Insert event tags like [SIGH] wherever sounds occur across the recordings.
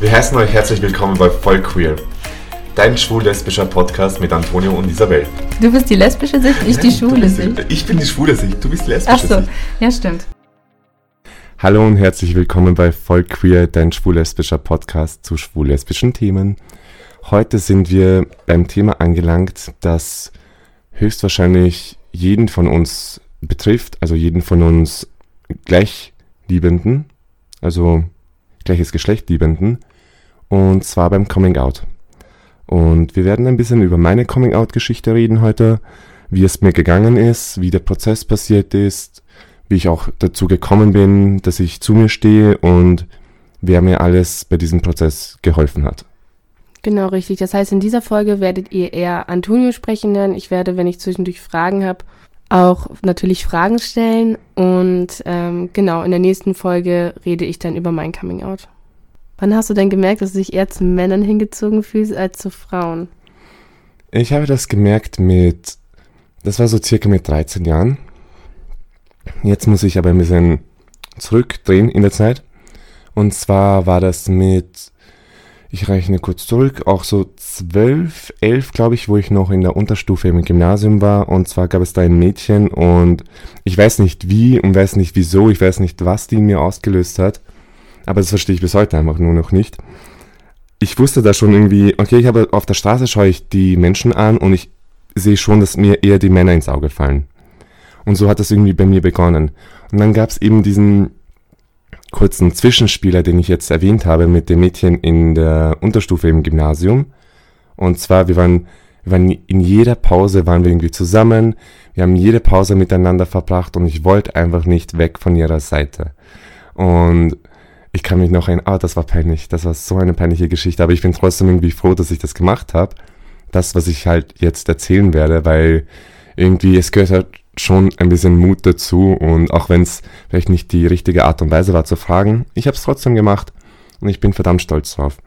Wir heißen euch herzlich willkommen bei Voll Queer, dein schwul-lesbischer Podcast mit Antonio und Isabel. Du bist die lesbische Sicht, ich die schwule Sicht. Ich bin die schwule Sicht, du bist die lesbische Ach so, Sicht. ja stimmt. Hallo und herzlich willkommen bei Voll Queer, dein schwul-lesbischer Podcast zu schwul-lesbischen Themen. Heute sind wir beim Thema angelangt, das höchstwahrscheinlich jeden von uns betrifft, also jeden von uns Gleichliebenden, also gleiches Geschlecht Liebenden, und zwar beim Coming Out. Und wir werden ein bisschen über meine Coming Out-Geschichte reden heute, wie es mir gegangen ist, wie der Prozess passiert ist, wie ich auch dazu gekommen bin, dass ich zu mir stehe und wer mir alles bei diesem Prozess geholfen hat. Genau, richtig. Das heißt, in dieser Folge werdet ihr eher Antonio sprechen lernen. Ich werde, wenn ich zwischendurch Fragen habe, auch natürlich Fragen stellen. Und ähm, genau, in der nächsten Folge rede ich dann über mein Coming Out. Wann hast du denn gemerkt, dass du dich eher zu Männern hingezogen fühlst als zu Frauen? Ich habe das gemerkt mit, das war so circa mit 13 Jahren. Jetzt muss ich aber ein bisschen zurückdrehen in der Zeit. Und zwar war das mit, ich rechne kurz zurück, auch so 12, 11 glaube ich, wo ich noch in der Unterstufe im Gymnasium war. Und zwar gab es da ein Mädchen und ich weiß nicht wie und weiß nicht wieso, ich weiß nicht, was die in mir ausgelöst hat. Aber das verstehe ich bis heute einfach nur noch nicht. Ich wusste da schon irgendwie, okay, ich habe auf der Straße schaue ich die Menschen an und ich sehe schon, dass mir eher die Männer ins Auge fallen. Und so hat das irgendwie bei mir begonnen. Und dann gab es eben diesen kurzen Zwischenspieler, den ich jetzt erwähnt habe, mit dem Mädchen in der Unterstufe im Gymnasium. Und zwar, wir waren, wir waren in jeder Pause waren wir irgendwie zusammen. Wir haben jede Pause miteinander verbracht und ich wollte einfach nicht weg von ihrer Seite. Und ich kann mich noch erinnern, ah, das war peinlich, das war so eine peinliche Geschichte, aber ich bin trotzdem irgendwie froh, dass ich das gemacht habe. Das, was ich halt jetzt erzählen werde, weil irgendwie, es gehört halt schon ein bisschen Mut dazu und auch wenn es vielleicht nicht die richtige Art und Weise war zu fragen, ich habe es trotzdem gemacht und ich bin verdammt stolz drauf.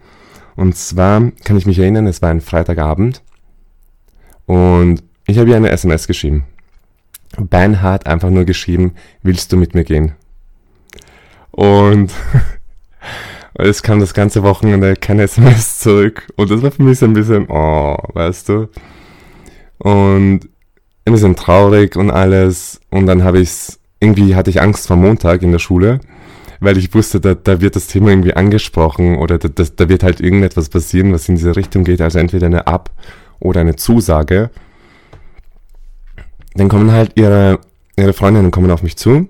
Und zwar kann ich mich erinnern, es war ein Freitagabend und ich habe ihr eine SMS geschrieben. Beinhard einfach nur geschrieben, willst du mit mir gehen? Und [LAUGHS] es kam das ganze Wochenende keine SMS zurück. Und das war für mich so ein bisschen, oh, weißt du. Und ein bisschen traurig und alles. Und dann habe ich's, irgendwie hatte ich Angst vor Montag in der Schule, weil ich wusste, da, da wird das Thema irgendwie angesprochen oder da, da, da wird halt irgendetwas passieren, was in diese Richtung geht. Also entweder eine Ab- oder eine Zusage. Dann kommen halt ihre, ihre Freundinnen kommen auf mich zu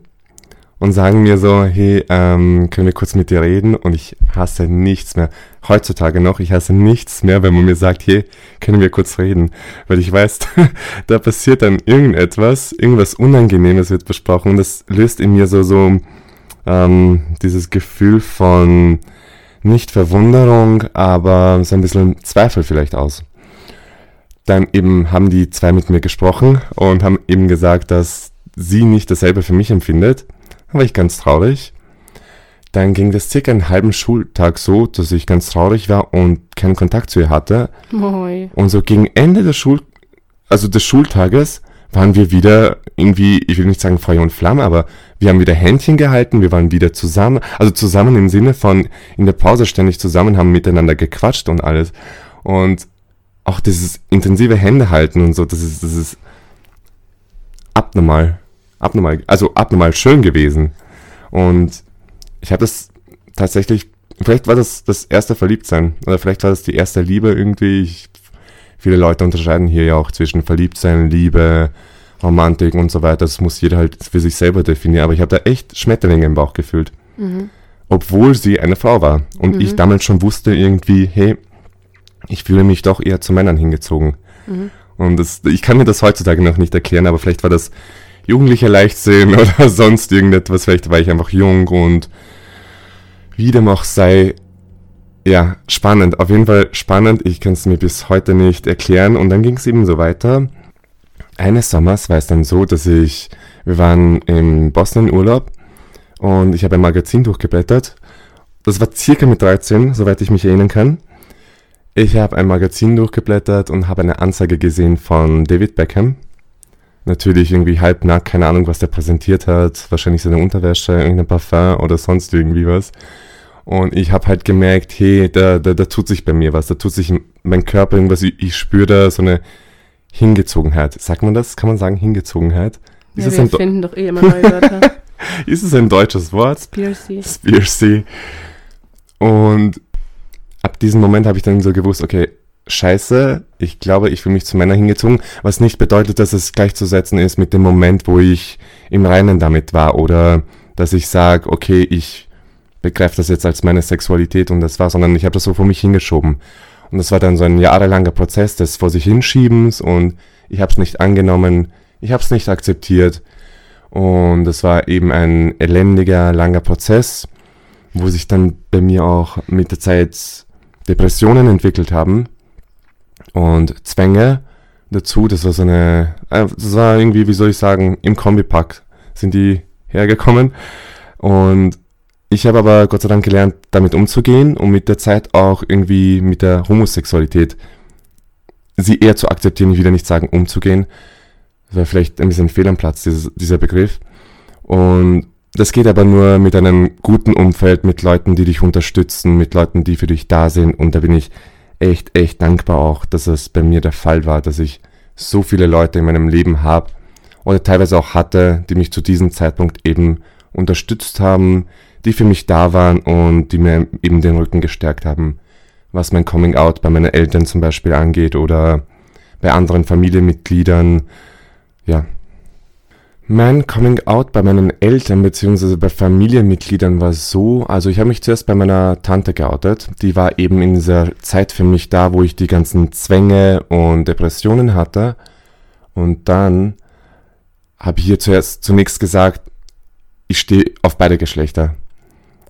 und sagen mir so, hey, ähm, können wir kurz mit dir reden? Und ich hasse nichts mehr. Heutzutage noch, ich hasse nichts mehr, wenn man mir sagt, hey, können wir kurz reden? Weil ich weiß, [LAUGHS] da passiert dann irgendetwas, irgendwas Unangenehmes wird besprochen und das löst in mir so, so ähm, dieses Gefühl von nicht Verwunderung, aber so ein bisschen Zweifel vielleicht aus. Dann eben haben die zwei mit mir gesprochen und haben eben gesagt, dass sie nicht dasselbe für mich empfindet dann war ich ganz traurig. Dann ging das circa einen halben Schultag so, dass ich ganz traurig war und keinen Kontakt zu ihr hatte. Moi. Und so gegen Ende des Schul, also des Schultages waren wir wieder irgendwie, ich will nicht sagen Feuer und Flamme, aber wir haben wieder Händchen gehalten, wir waren wieder zusammen, also zusammen im Sinne von in der Pause ständig zusammen, haben miteinander gequatscht und alles. Und auch dieses intensive Händehalten und so, das ist, das ist abnormal abnormal, also abnormal schön gewesen. Und ich habe das tatsächlich, vielleicht war das das erste Verliebtsein oder vielleicht war das die erste Liebe irgendwie. Ich, viele Leute unterscheiden hier ja auch zwischen Verliebtsein, Liebe, Romantik und so weiter. Das muss jeder halt für sich selber definieren. Aber ich habe da echt Schmetterlinge im Bauch gefühlt. Mhm. Obwohl sie eine Frau war. Und mhm. ich damals schon wusste irgendwie, hey, ich fühle mich doch eher zu Männern hingezogen. Mhm. Und das, ich kann mir das heutzutage noch nicht erklären, aber vielleicht war das jugendlicher Leichtsinn [LAUGHS] oder sonst irgendetwas. Vielleicht war ich einfach jung und wie dem auch sei, ja, spannend. Auf jeden Fall spannend. Ich kann es mir bis heute nicht erklären. Und dann ging es eben so weiter. Eines Sommers war es dann so, dass ich, wir waren in Boston in Urlaub und ich habe ein Magazin durchgeblättert. Das war circa mit 13, soweit ich mich erinnern kann. Ich habe ein Magazin durchgeblättert und habe eine Anzeige gesehen von David Beckham, natürlich irgendwie halbnackt, keine Ahnung, was der präsentiert hat, wahrscheinlich seine Unterwäsche, irgendein Parfum oder sonst irgendwie was. Und ich habe halt gemerkt, hey, da, da, da tut sich bei mir was, da tut sich mein Körper irgendwas, ich, ich spüre da so eine Hingezogenheit. Sagt man das? Kann man sagen, Hingezogenheit? Ist ja, wir finden doch eh immer neue Wörter. [LAUGHS] ist es ein deutsches Wort? Spiersy. Spiersy. Und ab diesem Moment habe ich dann so gewusst, okay, scheiße, ich glaube, ich fühle mich zu Männern hingezogen, was nicht bedeutet, dass es gleichzusetzen ist mit dem Moment, wo ich im Reinen damit war oder dass ich sage, okay, ich begreife das jetzt als meine Sexualität und das war, sondern ich habe das so vor mich hingeschoben. Und das war dann so ein jahrelanger Prozess des vor sich hinschiebens und ich habe es nicht angenommen, ich habe es nicht akzeptiert und es war eben ein elendiger, langer Prozess, wo sich dann bei mir auch mit der Zeit Depressionen entwickelt haben und Zwänge dazu. Das war so eine, äh, das war irgendwie, wie soll ich sagen, im Kombipack sind die hergekommen. Und ich habe aber Gott sei Dank gelernt, damit umzugehen und mit der Zeit auch irgendwie mit der Homosexualität sie eher zu akzeptieren, ich will nicht sagen umzugehen. Das war vielleicht ein bisschen fehl am Platz, dieses, dieser Begriff. Und das geht aber nur mit einem guten Umfeld, mit Leuten, die dich unterstützen, mit Leuten, die für dich da sind. Und da bin ich echt, echt dankbar auch, dass es bei mir der Fall war, dass ich so viele Leute in meinem Leben habe oder teilweise auch hatte, die mich zu diesem Zeitpunkt eben unterstützt haben, die für mich da waren und die mir eben den Rücken gestärkt haben, was mein Coming Out bei meinen Eltern zum Beispiel angeht oder bei anderen Familienmitgliedern. Ja, mein Coming Out bei meinen Eltern bzw. bei Familienmitgliedern war so, also ich habe mich zuerst bei meiner Tante geoutet. Die war eben in dieser Zeit für mich da, wo ich die ganzen Zwänge und Depressionen hatte. Und dann habe ich ihr zuerst zunächst gesagt, ich stehe auf beide Geschlechter.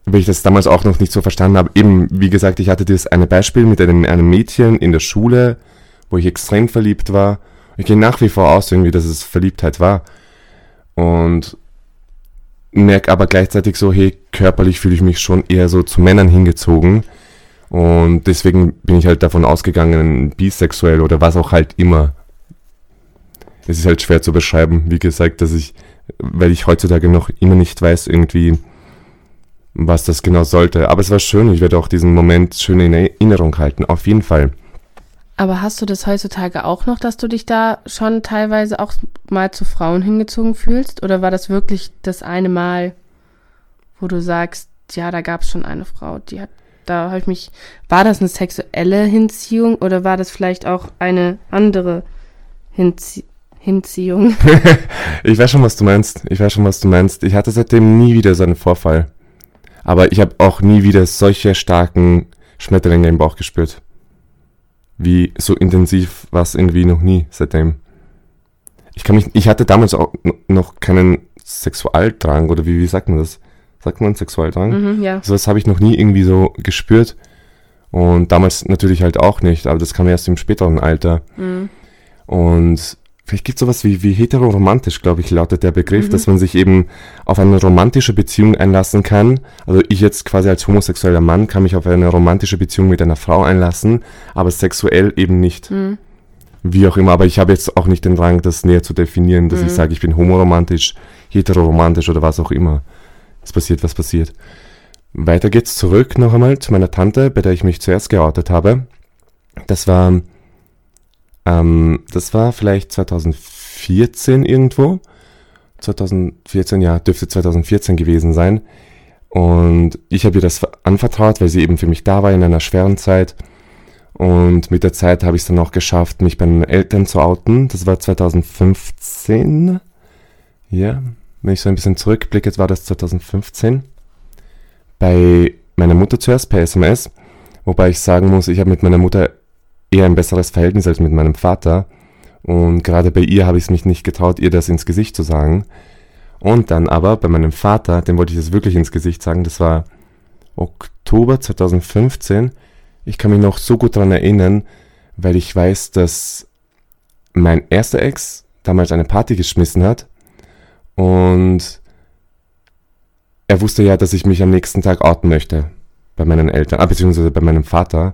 Weil ich das damals auch noch nicht so verstanden habe. Eben, wie gesagt, ich hatte das eine Beispiel mit einem, einem Mädchen in der Schule, wo ich extrem verliebt war. Ich gehe nach wie vor aus, irgendwie, dass es Verliebtheit war und merke aber gleichzeitig so, hey, körperlich fühle ich mich schon eher so zu Männern hingezogen. Und deswegen bin ich halt davon ausgegangen, bisexuell oder was auch halt immer. Es ist halt schwer zu beschreiben, wie gesagt, dass ich, weil ich heutzutage noch immer nicht weiß, irgendwie, was das genau sollte. Aber es war schön, ich werde auch diesen Moment schön in Erinnerung halten, auf jeden Fall. Aber hast du das heutzutage auch noch, dass du dich da schon teilweise auch mal zu Frauen hingezogen fühlst? Oder war das wirklich das eine Mal, wo du sagst, ja, da gab es schon eine Frau, die hat, da habe ich mich, war das eine sexuelle Hinziehung oder war das vielleicht auch eine andere Hinzie Hinziehung? [LAUGHS] ich weiß schon, was du meinst. Ich weiß schon, was du meinst. Ich hatte seitdem nie wieder so einen Vorfall. Aber ich habe auch nie wieder solche starken Schmetterlinge im Bauch gespürt wie so intensiv war es irgendwie noch nie seitdem. Ich kann mich, ich hatte damals auch noch keinen Sexualdrang oder wie, wie sagt man das? Sagt man Sexualdrang? Mhm, ja. So was habe ich noch nie irgendwie so gespürt. Und damals natürlich halt auch nicht, aber das kam erst im späteren Alter. Mhm. Und Vielleicht gibt es sowas wie, wie heteroromantisch, glaube ich, lautet der Begriff, mhm. dass man sich eben auf eine romantische Beziehung einlassen kann. Also ich jetzt quasi als homosexueller Mann kann mich auf eine romantische Beziehung mit einer Frau einlassen, aber sexuell eben nicht. Mhm. Wie auch immer, aber ich habe jetzt auch nicht den Drang, das näher zu definieren, dass mhm. ich sage, ich bin homoromantisch, heteroromantisch oder was auch immer. Es passiert, was passiert. Weiter geht's zurück noch einmal zu meiner Tante, bei der ich mich zuerst geoutet habe. Das war ähm, das war vielleicht 2014 irgendwo. 2014, ja, dürfte 2014 gewesen sein. Und ich habe ihr das anvertraut, weil sie eben für mich da war in einer schweren Zeit. Und mit der Zeit habe ich es dann auch geschafft, mich bei meinen Eltern zu outen. Das war 2015. Ja, wenn ich so ein bisschen zurückblicke, war das 2015. Bei meiner Mutter zuerst per SMS. Wobei ich sagen muss, ich habe mit meiner Mutter eher ein besseres Verhältnis als mit meinem Vater. Und gerade bei ihr habe ich es mich nicht getraut, ihr das ins Gesicht zu sagen. Und dann aber bei meinem Vater, dem wollte ich es wirklich ins Gesicht sagen, das war Oktober 2015. Ich kann mich noch so gut daran erinnern, weil ich weiß, dass mein erster Ex damals eine Party geschmissen hat und er wusste ja, dass ich mich am nächsten Tag outen möchte bei meinen Eltern, ah, beziehungsweise bei meinem Vater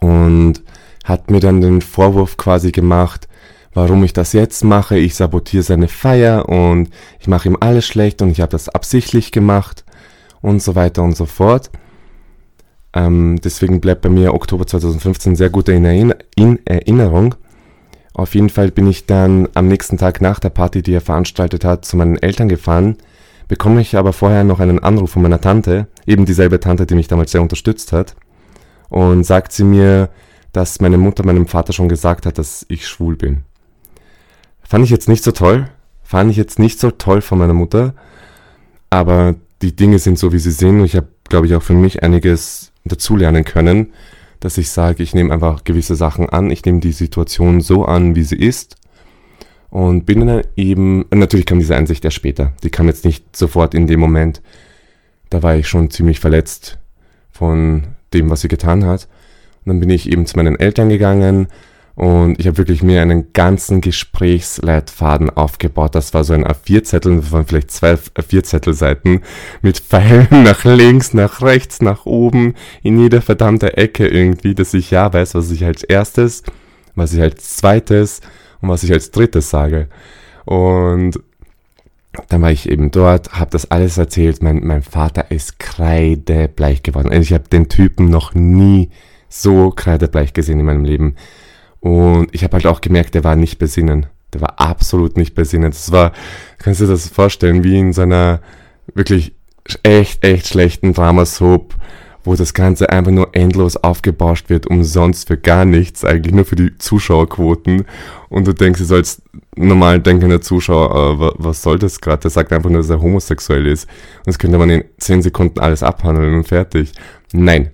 und hat mir dann den Vorwurf quasi gemacht, warum ich das jetzt mache. Ich sabotiere seine Feier und ich mache ihm alles schlecht und ich habe das absichtlich gemacht. und so weiter und so fort. Ähm, deswegen bleibt bei mir Oktober 2015 sehr gut in, in Erinnerung. Auf jeden Fall bin ich dann am nächsten Tag nach der Party, die er veranstaltet hat, zu meinen Eltern gefahren, bekomme ich aber vorher noch einen Anruf von meiner Tante, eben dieselbe Tante, die mich damals sehr unterstützt hat, und sagt sie mir, dass meine Mutter meinem Vater schon gesagt hat, dass ich schwul bin. Fand ich jetzt nicht so toll, fand ich jetzt nicht so toll von meiner Mutter, aber die Dinge sind so, wie sie sind. Und ich habe, glaube ich, auch für mich einiges dazulernen können, dass ich sage, ich nehme einfach gewisse Sachen an, ich nehme die Situation so an, wie sie ist. Und bin dann eben, natürlich kam diese Einsicht ja später, die kam jetzt nicht sofort in dem Moment, da war ich schon ziemlich verletzt von dem, was sie getan hat. Und dann bin ich eben zu meinen Eltern gegangen, und ich habe wirklich mir einen ganzen Gesprächsleitfaden aufgebaut. Das war so ein A4-Zettel, das waren vielleicht zwei A4-Zettelseiten mit Pfeilen [LAUGHS] nach links, nach rechts, nach oben, in jeder verdammte Ecke irgendwie, dass ich ja weiß, was ich als erstes, was ich als zweites und was ich als drittes sage. Und dann war ich eben dort, habe das alles erzählt. Mein, mein Vater ist kreidebleich geworden. Also ich habe den Typen noch nie so kreidebleich gesehen in meinem Leben. Und ich habe halt auch gemerkt, der war nicht besinnen. Der war absolut nicht besinnen. Das war, kannst du dir das vorstellen, wie in seiner wirklich echt, echt schlechten Dramasoap, wo das Ganze einfach nur endlos aufgebauscht wird, umsonst für gar nichts, eigentlich nur für die Zuschauerquoten. Und du denkst, du sollst normal denkender Zuschauer, äh, was soll das gerade? Der sagt einfach nur, dass er homosexuell ist. Und das könnte man in 10 Sekunden alles abhandeln und fertig. Nein.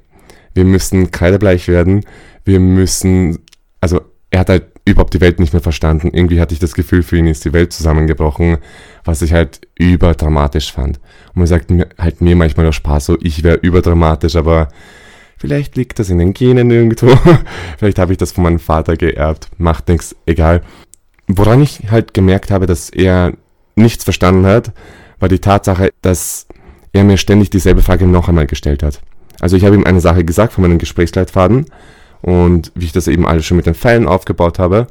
Wir müssen kreidebleich werden. Wir müssen also er hat halt überhaupt die Welt nicht mehr verstanden. Irgendwie hatte ich das Gefühl, für ihn ist die Welt zusammengebrochen, was ich halt überdramatisch fand. Und man sagt mir, halt mir manchmal auch Spaß, so ich wäre überdramatisch, aber vielleicht liegt das in den Genen irgendwo. [LAUGHS] vielleicht habe ich das von meinem Vater geerbt. Macht nichts, egal. Woran ich halt gemerkt habe, dass er nichts verstanden hat, war die Tatsache, dass er mir ständig dieselbe Frage noch einmal gestellt hat. Also ich habe ihm eine Sache gesagt von meinem Gesprächsleitfaden und wie ich das eben alles schon mit den Pfeilen aufgebaut habe.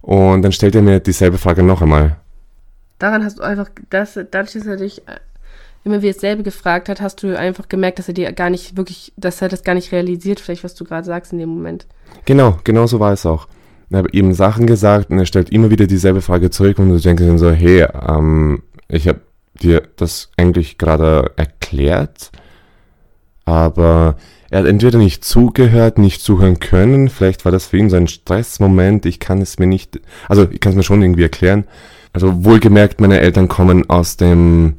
Und dann stellt er mir dieselbe Frage noch einmal. Daran hast du einfach, das, dadurch, dass er dich immer wieder dasselbe gefragt hat, hast du einfach gemerkt, dass er dir gar nicht wirklich, dass er das gar nicht realisiert, vielleicht was du gerade sagst in dem Moment. Genau, genau so war es auch. Er hat eben Sachen gesagt und er stellt immer wieder dieselbe Frage zurück und du denkst dann so, hey, ähm, ich habe dir das eigentlich gerade erklärt, aber er hat entweder nicht zugehört, nicht zuhören können, vielleicht war das für ihn so ein Stressmoment, ich kann es mir nicht, also ich kann es mir schon irgendwie erklären. Also wohlgemerkt, meine Eltern kommen aus dem,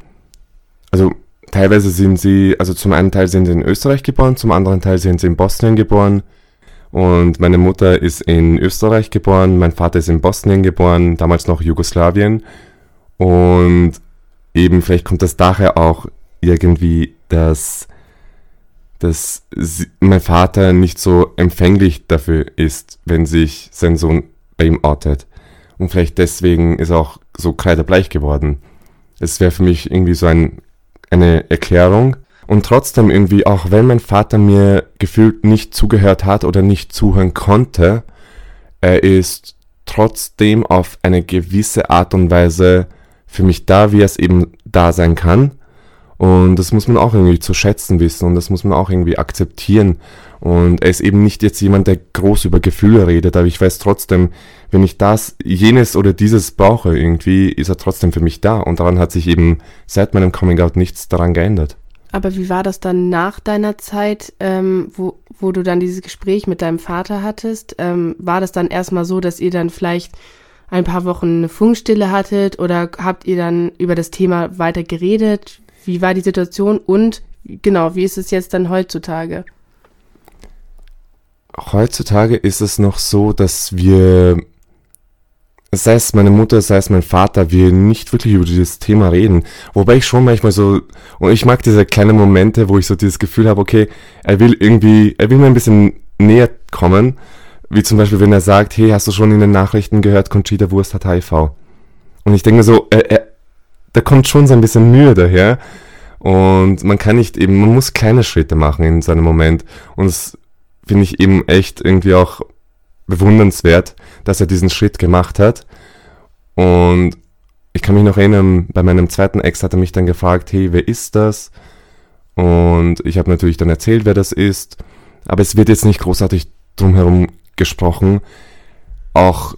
also teilweise sind sie, also zum einen Teil sind sie in Österreich geboren, zum anderen Teil sind sie in Bosnien geboren. Und meine Mutter ist in Österreich geboren, mein Vater ist in Bosnien geboren, damals noch Jugoslawien. Und eben vielleicht kommt das daher auch irgendwie, dass dass mein Vater nicht so empfänglich dafür ist, wenn sich sein Sohn bei ihm outet. Und vielleicht deswegen ist er auch so kreidebleich geworden. Es wäre für mich irgendwie so ein, eine Erklärung. Und trotzdem irgendwie, auch wenn mein Vater mir gefühlt nicht zugehört hat oder nicht zuhören konnte, er ist trotzdem auf eine gewisse Art und Weise für mich da, wie er es eben da sein kann. Und das muss man auch irgendwie zu schätzen wissen und das muss man auch irgendwie akzeptieren. Und er ist eben nicht jetzt jemand, der groß über Gefühle redet, aber ich weiß trotzdem, wenn ich das, jenes oder dieses brauche, irgendwie ist er trotzdem für mich da. Und daran hat sich eben seit meinem Coming Out nichts daran geändert. Aber wie war das dann nach deiner Zeit, ähm, wo, wo du dann dieses Gespräch mit deinem Vater hattest? Ähm, war das dann erstmal so, dass ihr dann vielleicht ein paar Wochen eine Funkstille hattet oder habt ihr dann über das Thema weiter geredet? Wie war die Situation und genau, wie ist es jetzt dann heutzutage? Heutzutage ist es noch so, dass wir, sei es meine Mutter, sei es mein Vater, wir nicht wirklich über dieses Thema reden. Wobei ich schon manchmal so, und ich mag diese kleinen Momente, wo ich so dieses Gefühl habe, okay, er will irgendwie, er will mir ein bisschen näher kommen. Wie zum Beispiel, wenn er sagt, hey, hast du schon in den Nachrichten gehört, Conchita Wurst hat HIV. Und ich denke so, er, er, da kommt schon so ein bisschen Mühe daher. Und man kann nicht eben, man muss kleine Schritte machen in so einem Moment. Und das finde ich eben echt irgendwie auch bewundernswert, dass er diesen Schritt gemacht hat. Und ich kann mich noch erinnern, bei meinem zweiten Ex hat er mich dann gefragt, hey, wer ist das? Und ich habe natürlich dann erzählt, wer das ist. Aber es wird jetzt nicht großartig drumherum gesprochen. Auch,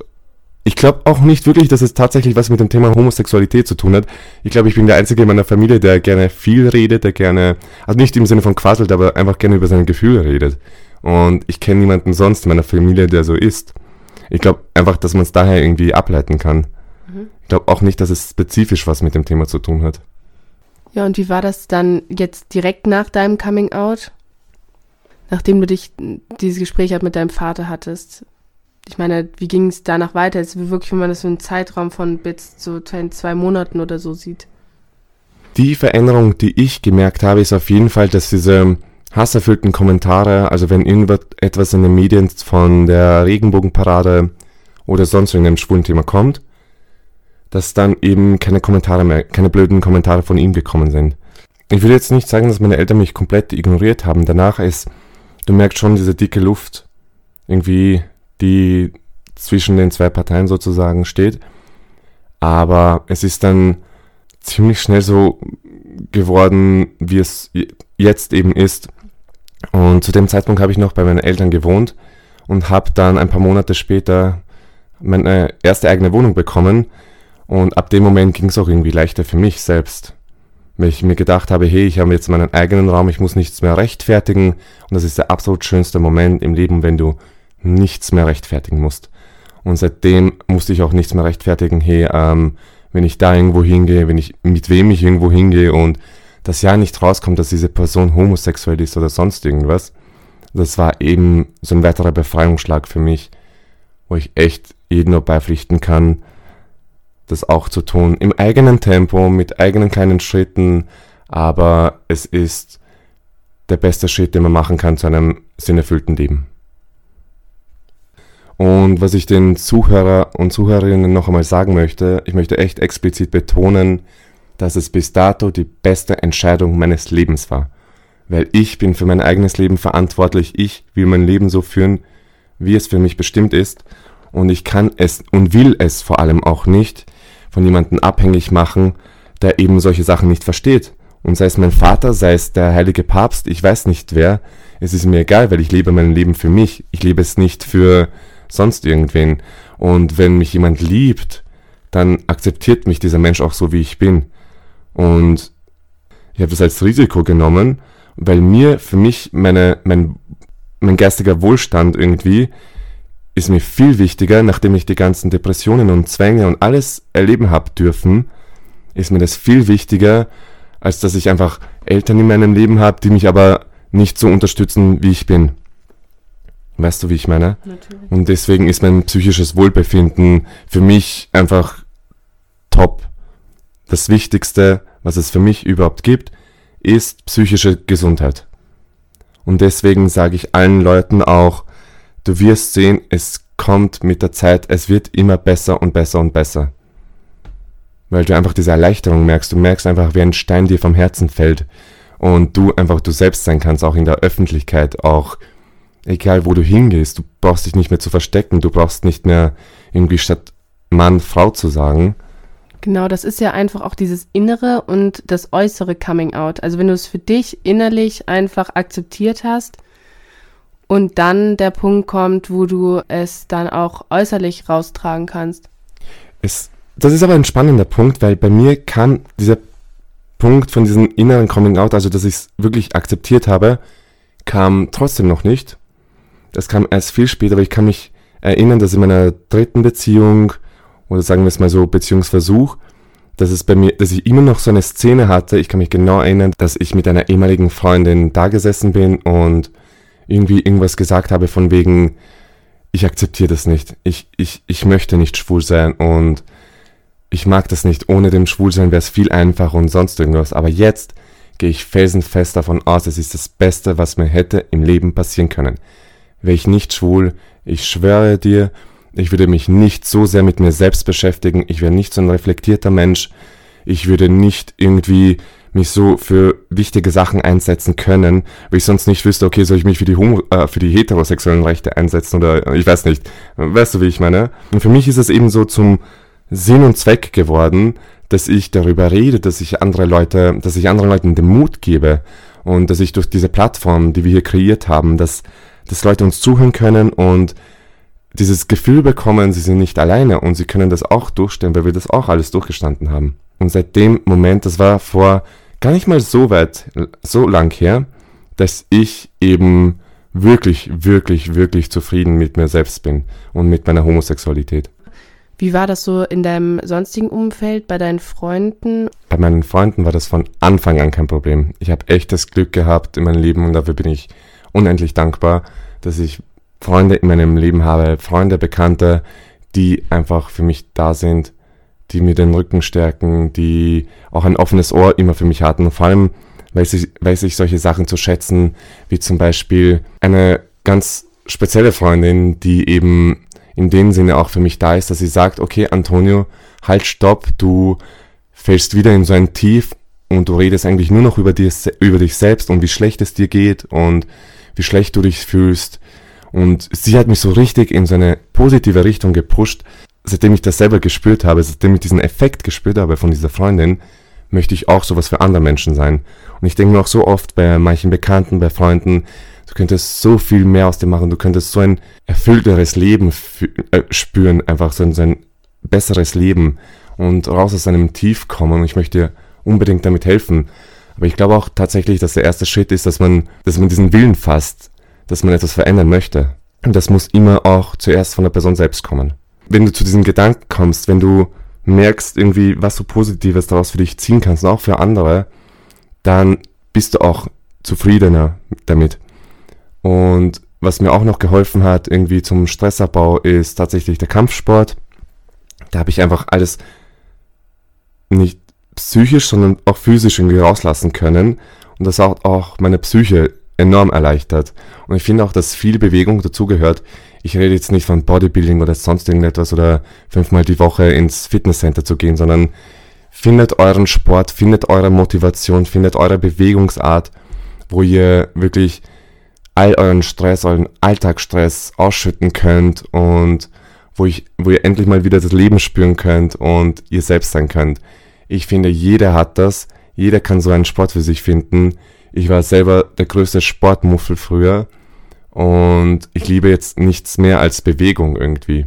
ich glaube auch nicht wirklich, dass es tatsächlich was mit dem Thema Homosexualität zu tun hat. Ich glaube, ich bin der Einzige in meiner Familie, der gerne viel redet, der gerne, also nicht im Sinne von quasselt, aber einfach gerne über seine Gefühle redet. Und ich kenne niemanden sonst in meiner Familie, der so ist. Ich glaube einfach, dass man es daher irgendwie ableiten kann. Mhm. Ich glaube auch nicht, dass es spezifisch was mit dem Thema zu tun hat. Ja, und wie war das dann jetzt direkt nach deinem Coming Out? Nachdem du dich dieses Gespräch halt mit deinem Vater hattest? Ich meine, wie ging es danach weiter? Jetzt wirklich, wenn man das so einen Zeitraum von bis zu zwei Monaten oder so sieht. Die Veränderung, die ich gemerkt habe, ist auf jeden Fall, dass diese hasserfüllten Kommentare, also wenn irgendetwas in den Medien von der Regenbogenparade oder sonst irgendeinem schwulen Thema kommt, dass dann eben keine Kommentare mehr, keine blöden Kommentare von ihm gekommen sind. Ich will jetzt nicht sagen, dass meine Eltern mich komplett ignoriert haben. Danach ist, du merkst schon diese dicke Luft, irgendwie, die zwischen den zwei Parteien sozusagen steht. Aber es ist dann ziemlich schnell so geworden, wie es jetzt eben ist. Und zu dem Zeitpunkt habe ich noch bei meinen Eltern gewohnt und habe dann ein paar Monate später meine erste eigene Wohnung bekommen, und ab dem Moment ging es auch irgendwie leichter für mich selbst. Weil ich mir gedacht habe, hey, ich habe jetzt meinen eigenen Raum, ich muss nichts mehr rechtfertigen. Und das ist der absolut schönste Moment im Leben, wenn du nichts mehr rechtfertigen musst. Und seitdem musste ich auch nichts mehr rechtfertigen, hey, ähm, wenn ich da irgendwo hingehe, wenn ich, mit wem ich irgendwo hingehe und das ja nicht rauskommt, dass diese Person homosexuell ist oder sonst irgendwas. Das war eben so ein weiterer Befreiungsschlag für mich, wo ich echt jedem nur beipflichten kann, das auch zu tun. Im eigenen Tempo, mit eigenen kleinen Schritten, aber es ist der beste Schritt, den man machen kann zu einem sinnerfüllten Leben. Und was ich den Zuhörer und Zuhörerinnen noch einmal sagen möchte, ich möchte echt explizit betonen, dass es bis dato die beste Entscheidung meines Lebens war. Weil ich bin für mein eigenes Leben verantwortlich, ich will mein Leben so führen, wie es für mich bestimmt ist und ich kann es und will es vor allem auch nicht von jemandem abhängig machen, der eben solche Sachen nicht versteht. Und sei es mein Vater, sei es der heilige Papst, ich weiß nicht wer, es ist mir egal, weil ich lebe mein Leben für mich. Ich lebe es nicht für sonst irgendwen. Und wenn mich jemand liebt, dann akzeptiert mich dieser Mensch auch so, wie ich bin. Und ich habe das als Risiko genommen, weil mir, für mich, meine, mein, mein geistiger Wohlstand irgendwie ist mir viel wichtiger, nachdem ich die ganzen Depressionen und Zwänge und alles erleben habe dürfen, ist mir das viel wichtiger, als dass ich einfach Eltern in meinem Leben habe, die mich aber nicht so unterstützen, wie ich bin. Weißt du, wie ich meine? Natürlich. Und deswegen ist mein psychisches Wohlbefinden für mich einfach top. Das Wichtigste, was es für mich überhaupt gibt, ist psychische Gesundheit. Und deswegen sage ich allen Leuten auch, Du wirst sehen, es kommt mit der Zeit, es wird immer besser und besser und besser. Weil du einfach diese Erleichterung merkst, du merkst einfach, wie ein Stein dir vom Herzen fällt und du einfach du selbst sein kannst, auch in der Öffentlichkeit, auch egal wo du hingehst, du brauchst dich nicht mehr zu verstecken, du brauchst nicht mehr irgendwie statt Mann, Frau zu sagen. Genau, das ist ja einfach auch dieses innere und das äußere Coming Out. Also wenn du es für dich innerlich einfach akzeptiert hast, und dann der Punkt kommt, wo du es dann auch äußerlich raustragen kannst. Es, das ist aber ein spannender Punkt, weil bei mir kam dieser Punkt von diesem inneren Coming Out, also dass ich es wirklich akzeptiert habe, kam trotzdem noch nicht. Das kam erst viel später, aber ich kann mich erinnern, dass in meiner dritten Beziehung oder sagen wir es mal so Beziehungsversuch, dass es bei mir, dass ich immer noch so eine Szene hatte. Ich kann mich genau erinnern, dass ich mit einer ehemaligen Freundin da gesessen bin und irgendwie irgendwas gesagt habe von wegen, ich akzeptiere das nicht. Ich, ich, ich möchte nicht schwul sein und ich mag das nicht. Ohne dem Schwulsein wäre es viel einfacher und sonst irgendwas. Aber jetzt gehe ich felsenfest davon aus, es ist das Beste, was mir hätte im Leben passieren können. Wäre ich nicht schwul, ich schwöre dir, ich würde mich nicht so sehr mit mir selbst beschäftigen, ich wäre nicht so ein reflektierter Mensch, ich würde nicht irgendwie mich so für wichtige Sachen einsetzen können, weil ich sonst nicht wüsste, okay, soll ich mich für die, Homo äh, für die heterosexuellen Rechte einsetzen oder äh, ich weiß nicht. Weißt du, wie ich meine? Und für mich ist es eben so zum Sinn und Zweck geworden, dass ich darüber rede, dass ich andere Leute, dass ich anderen Leuten den Mut gebe Und dass ich durch diese Plattform, die wir hier kreiert haben, dass, dass Leute uns zuhören können und dieses Gefühl bekommen, sie sind nicht alleine und sie können das auch durchstehen, weil wir das auch alles durchgestanden haben. Und seit dem Moment, das war vor gar nicht mal so weit, so lang her, dass ich eben wirklich, wirklich, wirklich zufrieden mit mir selbst bin und mit meiner Homosexualität. Wie war das so in deinem sonstigen Umfeld, bei deinen Freunden? Bei meinen Freunden war das von Anfang an kein Problem. Ich habe echt das Glück gehabt in meinem Leben und dafür bin ich unendlich dankbar, dass ich Freunde in meinem Leben habe, Freunde, Bekannte, die einfach für mich da sind, die mir den Rücken stärken, die auch ein offenes Ohr immer für mich hatten. Vor allem weiß ich, weiß ich solche Sachen zu schätzen, wie zum Beispiel eine ganz spezielle Freundin, die eben in dem Sinne auch für mich da ist, dass sie sagt, okay, Antonio, halt, stopp, du fällst wieder in so ein Tief und du redest eigentlich nur noch über, dir, über dich selbst und wie schlecht es dir geht und wie schlecht du dich fühlst. Und sie hat mich so richtig in so eine positive Richtung gepusht. Seitdem ich das selber gespürt habe, seitdem ich diesen Effekt gespürt habe von dieser Freundin, möchte ich auch sowas für andere Menschen sein. Und ich denke mir auch so oft bei manchen Bekannten, bei Freunden, du könntest so viel mehr aus dem machen, du könntest so ein erfüllteres Leben äh, spüren, einfach so ein, so ein besseres Leben und raus aus einem Tief kommen. Und ich möchte dir unbedingt damit helfen. Aber ich glaube auch tatsächlich, dass der erste Schritt ist, dass man, dass man diesen Willen fasst, dass man etwas verändern möchte. Und das muss immer auch zuerst von der Person selbst kommen. Wenn du zu diesem Gedanken kommst, wenn du merkst irgendwie, was du Positives daraus für dich ziehen kannst und auch für andere, dann bist du auch zufriedener damit. Und was mir auch noch geholfen hat, irgendwie zum Stressabbau, ist tatsächlich der Kampfsport. Da habe ich einfach alles nicht psychisch, sondern auch physisch irgendwie rauslassen können. Und das hat auch meine Psyche enorm erleichtert. Und ich finde auch, dass viel Bewegung dazugehört. Ich rede jetzt nicht von Bodybuilding oder sonst irgendetwas oder fünfmal die Woche ins Fitnesscenter zu gehen, sondern findet euren Sport, findet eure Motivation, findet eure Bewegungsart, wo ihr wirklich all euren Stress, euren Alltagsstress ausschütten könnt und wo, ich, wo ihr endlich mal wieder das Leben spüren könnt und ihr selbst sein könnt. Ich finde, jeder hat das, jeder kann so einen Sport für sich finden. Ich war selber der größte Sportmuffel früher und ich liebe jetzt nichts mehr als Bewegung irgendwie.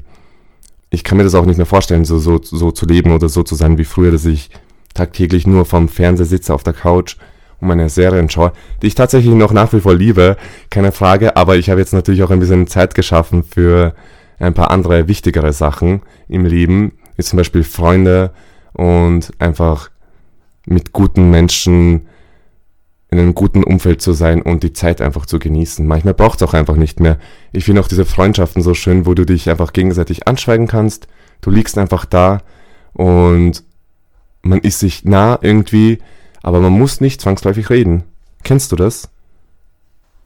Ich kann mir das auch nicht mehr vorstellen, so, so, so zu leben oder so zu sein wie früher, dass ich tagtäglich nur vom Fernseher sitze auf der Couch und meine Serien schaue, die ich tatsächlich noch nach wie vor liebe, keine Frage, aber ich habe jetzt natürlich auch ein bisschen Zeit geschaffen für ein paar andere wichtigere Sachen im Leben, wie zum Beispiel Freunde und einfach mit guten Menschen in einem guten Umfeld zu sein und die Zeit einfach zu genießen. Manchmal braucht es auch einfach nicht mehr. Ich finde auch diese Freundschaften so schön, wo du dich einfach gegenseitig anschweigen kannst. Du liegst einfach da und man ist sich nah irgendwie, aber man muss nicht zwangsläufig reden. Kennst du das?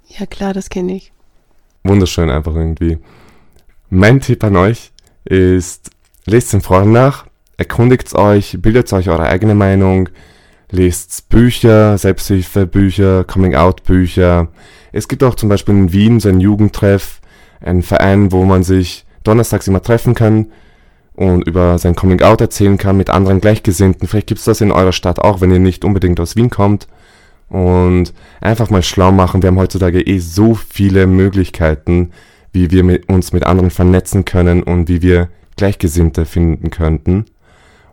Ja klar, das kenne ich. Wunderschön einfach irgendwie. Mein Tipp an euch ist, lest den Foren nach, erkundigt euch, bildet euch eure eigene Meinung, lest Bücher, Selbsthilfebücher, Coming-out-Bücher. Es gibt auch zum Beispiel in Wien so ein Jugendtreff, ein Verein, wo man sich donnerstags immer treffen kann und über sein Coming-out erzählen kann mit anderen Gleichgesinnten. Vielleicht gibt's das in eurer Stadt auch, wenn ihr nicht unbedingt aus Wien kommt. Und einfach mal schlau machen. Wir haben heutzutage eh so viele Möglichkeiten, wie wir mit uns mit anderen vernetzen können und wie wir Gleichgesinnte finden könnten.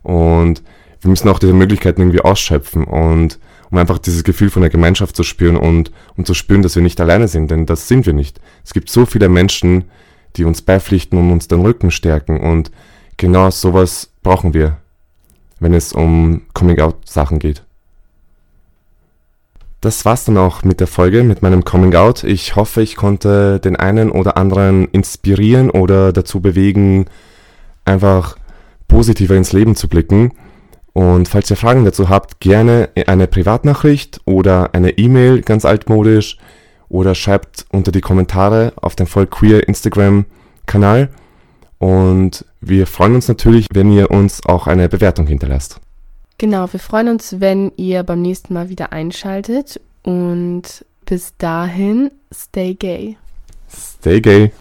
Und wir müssen auch diese Möglichkeiten irgendwie ausschöpfen und um einfach dieses Gefühl von der Gemeinschaft zu spüren und um zu spüren, dass wir nicht alleine sind, denn das sind wir nicht. Es gibt so viele Menschen, die uns beipflichten und uns den Rücken stärken und genau sowas brauchen wir, wenn es um Coming-out-Sachen geht. Das war's dann auch mit der Folge, mit meinem Coming Out. Ich hoffe, ich konnte den einen oder anderen inspirieren oder dazu bewegen, einfach positiver ins Leben zu blicken. Und falls ihr Fragen dazu habt, gerne eine Privatnachricht oder eine E-Mail, ganz altmodisch, oder schreibt unter die Kommentare auf dem Voll Queer Instagram-Kanal. Und wir freuen uns natürlich, wenn ihr uns auch eine Bewertung hinterlasst. Genau, wir freuen uns, wenn ihr beim nächsten Mal wieder einschaltet. Und bis dahin, stay gay. Stay gay.